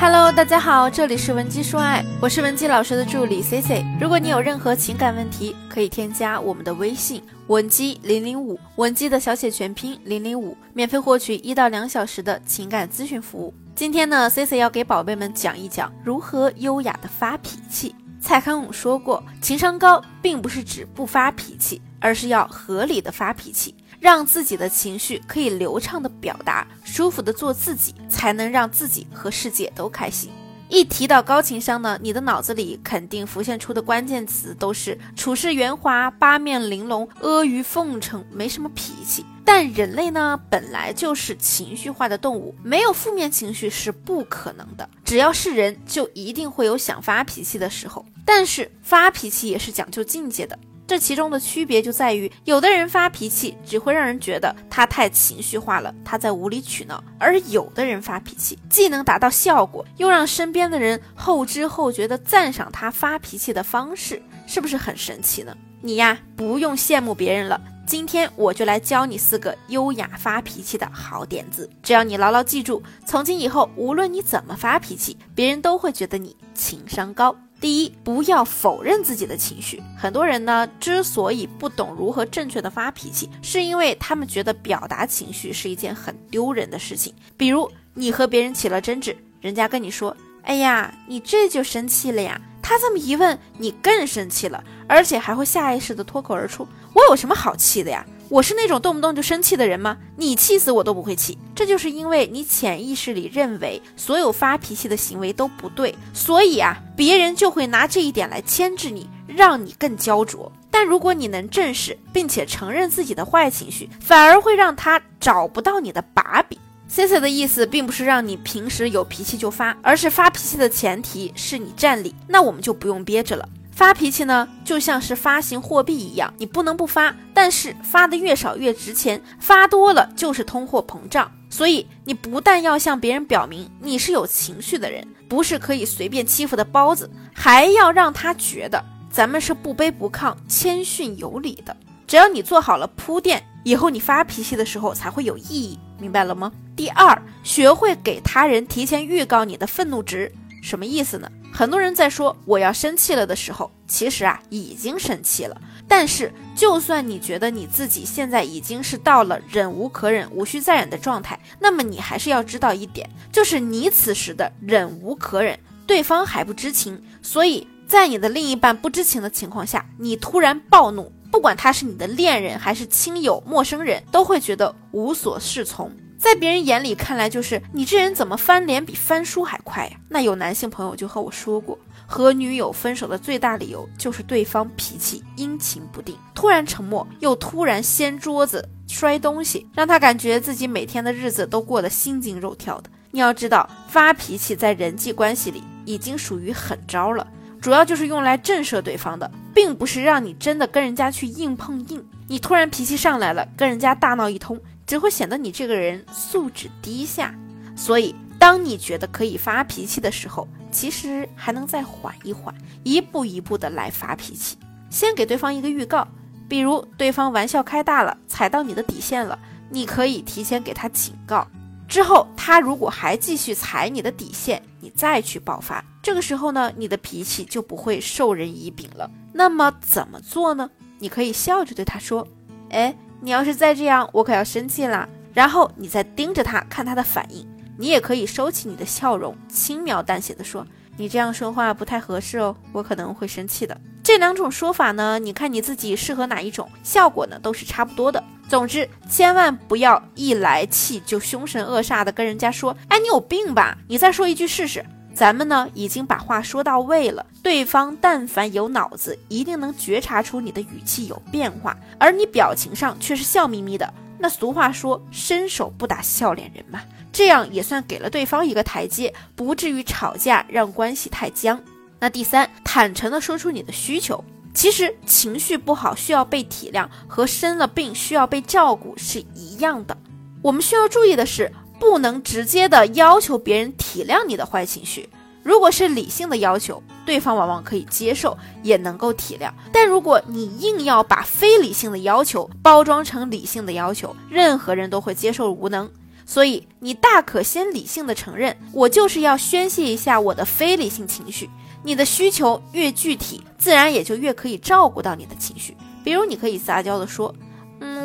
Hello，大家好，这里是文姬说爱，我是文姬老师的助理 C C。如果你有任何情感问题，可以添加我们的微信文姬零零五，文姬的小写全拼零零五，免费获取一到两小时的情感咨询服务。今天呢，C C 要给宝贝们讲一讲如何优雅的发脾气。蔡康永说过，情商高并不是指不发脾气，而是要合理的发脾气。让自己的情绪可以流畅的表达，舒服的做自己，才能让自己和世界都开心。一提到高情商呢，你的脑子里肯定浮现出的关键词都是处事圆滑、八面玲珑、阿谀奉承，没什么脾气。但人类呢，本来就是情绪化的动物，没有负面情绪是不可能的。只要是人，就一定会有想发脾气的时候。但是发脾气也是讲究境界的。这其中的区别就在于，有的人发脾气只会让人觉得他太情绪化了，他在无理取闹；而有的人发脾气既能达到效果，又让身边的人后知后觉地赞赏他发脾气的方式，是不是很神奇呢？你呀，不用羡慕别人了。今天我就来教你四个优雅发脾气的好点子，只要你牢牢记住，从今以后无论你怎么发脾气，别人都会觉得你情商高。第一，不要否认自己的情绪。很多人呢，之所以不懂如何正确的发脾气，是因为他们觉得表达情绪是一件很丢人的事情。比如，你和别人起了争执，人家跟你说：“哎呀，你这就生气了呀？”他这么一问，你更生气了，而且还会下意识的脱口而出：“我有什么好气的呀？”我是那种动不动就生气的人吗？你气死我都不会气，这就是因为你潜意识里认为所有发脾气的行为都不对，所以啊，别人就会拿这一点来牵制你，让你更焦灼。但如果你能正视并且承认自己的坏情绪，反而会让他找不到你的把柄。C C 的意思并不是让你平时有脾气就发，而是发脾气的前提是你占理，那我们就不用憋着了。发脾气呢，就像是发行货币一样，你不能不发，但是发的越少越值钱，发多了就是通货膨胀。所以你不但要向别人表明你是有情绪的人，不是可以随便欺负的包子，还要让他觉得咱们是不卑不亢、谦逊有礼的。只要你做好了铺垫，以后你发脾气的时候才会有意义，明白了吗？第二，学会给他人提前预告你的愤怒值，什么意思呢？很多人在说我要生气了的时候，其实啊已经生气了。但是，就算你觉得你自己现在已经是到了忍无可忍、无需再忍的状态，那么你还是要知道一点，就是你此时的忍无可忍，对方还不知情。所以在你的另一半不知情的情况下，你突然暴怒，不管他是你的恋人还是亲友、陌生人，都会觉得无所适从。在别人眼里看来，就是你这人怎么翻脸比翻书还快呀？那有男性朋友就和我说过，和女友分手的最大理由就是对方脾气阴晴不定，突然沉默，又突然掀桌子摔东西，让他感觉自己每天的日子都过得心惊肉跳的。你要知道，发脾气在人际关系里已经属于狠招了，主要就是用来震慑对方的，并不是让你真的跟人家去硬碰硬。你突然脾气上来了，跟人家大闹一通。只会显得你这个人素质低下，所以当你觉得可以发脾气的时候，其实还能再缓一缓，一步一步的来发脾气。先给对方一个预告，比如对方玩笑开大了，踩到你的底线了，你可以提前给他警告。之后他如果还继续踩你的底线，你再去爆发，这个时候呢，你的脾气就不会受人以柄了。那么怎么做呢？你可以笑着对他说：“哎。”你要是再这样，我可要生气了。然后你再盯着他看他的反应。你也可以收起你的笑容，轻描淡写的说：“你这样说话不太合适哦，我可能会生气的。”这两种说法呢，你看你自己适合哪一种，效果呢都是差不多的。总之，千万不要一来气就凶神恶煞的跟人家说：“哎，你有病吧？你再说一句试试。”咱们呢已经把话说到位了，对方但凡有脑子，一定能觉察出你的语气有变化，而你表情上却是笑眯眯的。那俗话说，伸手不打笑脸人嘛，这样也算给了对方一个台阶，不至于吵架让关系太僵。那第三，坦诚的说出你的需求。其实情绪不好需要被体谅，和生了病需要被照顾是一样的。我们需要注意的是。不能直接的要求别人体谅你的坏情绪。如果是理性的要求，对方往往可以接受，也能够体谅。但如果你硬要把非理性的要求包装成理性的要求，任何人都会接受无能。所以你大可先理性的承认，我就是要宣泄一下我的非理性情绪。你的需求越具体，自然也就越可以照顾到你的情绪。比如，你可以撒娇的说：“，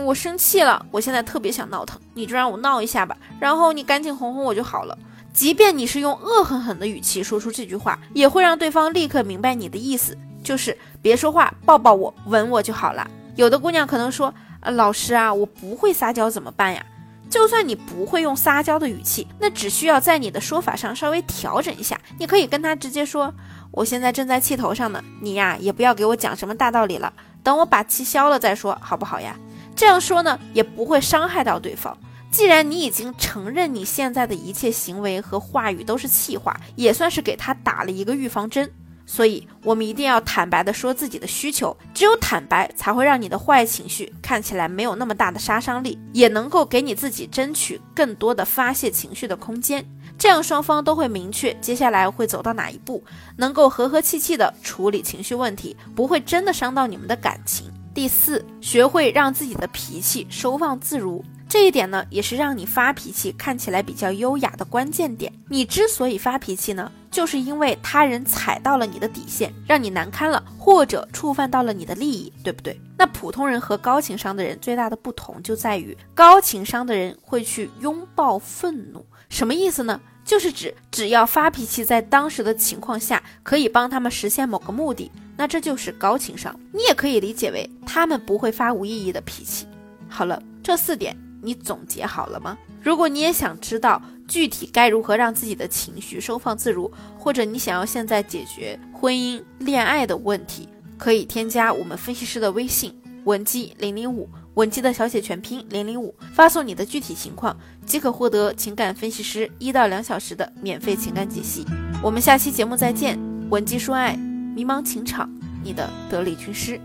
我生气了，我现在特别想闹腾，你就让我闹一下吧，然后你赶紧哄哄我就好了。”即便你是用恶狠狠的语气说出这句话，也会让对方立刻明白你的意思，就是别说话，抱抱我，吻我就好了。有的姑娘可能说：“呃，老师啊，我不会撒娇怎么办呀？”就算你不会用撒娇的语气，那只需要在你的说法上稍微调整一下。你可以跟他直接说：“我现在正在气头上呢，你呀也不要给我讲什么大道理了，等我把气消了再说，好不好呀？”这样说呢，也不会伤害到对方。既然你已经承认你现在的一切行为和话语都是气话，也算是给他打了一个预防针。所以，我们一定要坦白的说自己的需求，只有坦白才会让你的坏情绪看起来没有那么大的杀伤力，也能够给你自己争取更多的发泄情绪的空间。这样双方都会明确接下来会走到哪一步，能够和和气气的处理情绪问题，不会真的伤到你们的感情。第四，学会让自己的脾气收放自如。这一点呢，也是让你发脾气看起来比较优雅的关键点。你之所以发脾气呢，就是因为他人踩到了你的底线，让你难堪了，或者触犯到了你的利益，对不对？那普通人和高情商的人最大的不同就在于，高情商的人会去拥抱愤怒，什么意思呢？就是指只要发脾气在当时的情况下可以帮他们实现某个目的，那这就是高情商。你也可以理解为他们不会发无意义的脾气。好了，这四点。你总结好了吗？如果你也想知道具体该如何让自己的情绪收放自如，或者你想要现在解决婚姻、恋爱的问题，可以添加我们分析师的微信文姬零零五，文姬的小写全拼零零五，发送你的具体情况，即可获得情感分析师一到两小时的免费情感解析。我们下期节目再见，文姬说爱，迷茫情场，你的得力军师。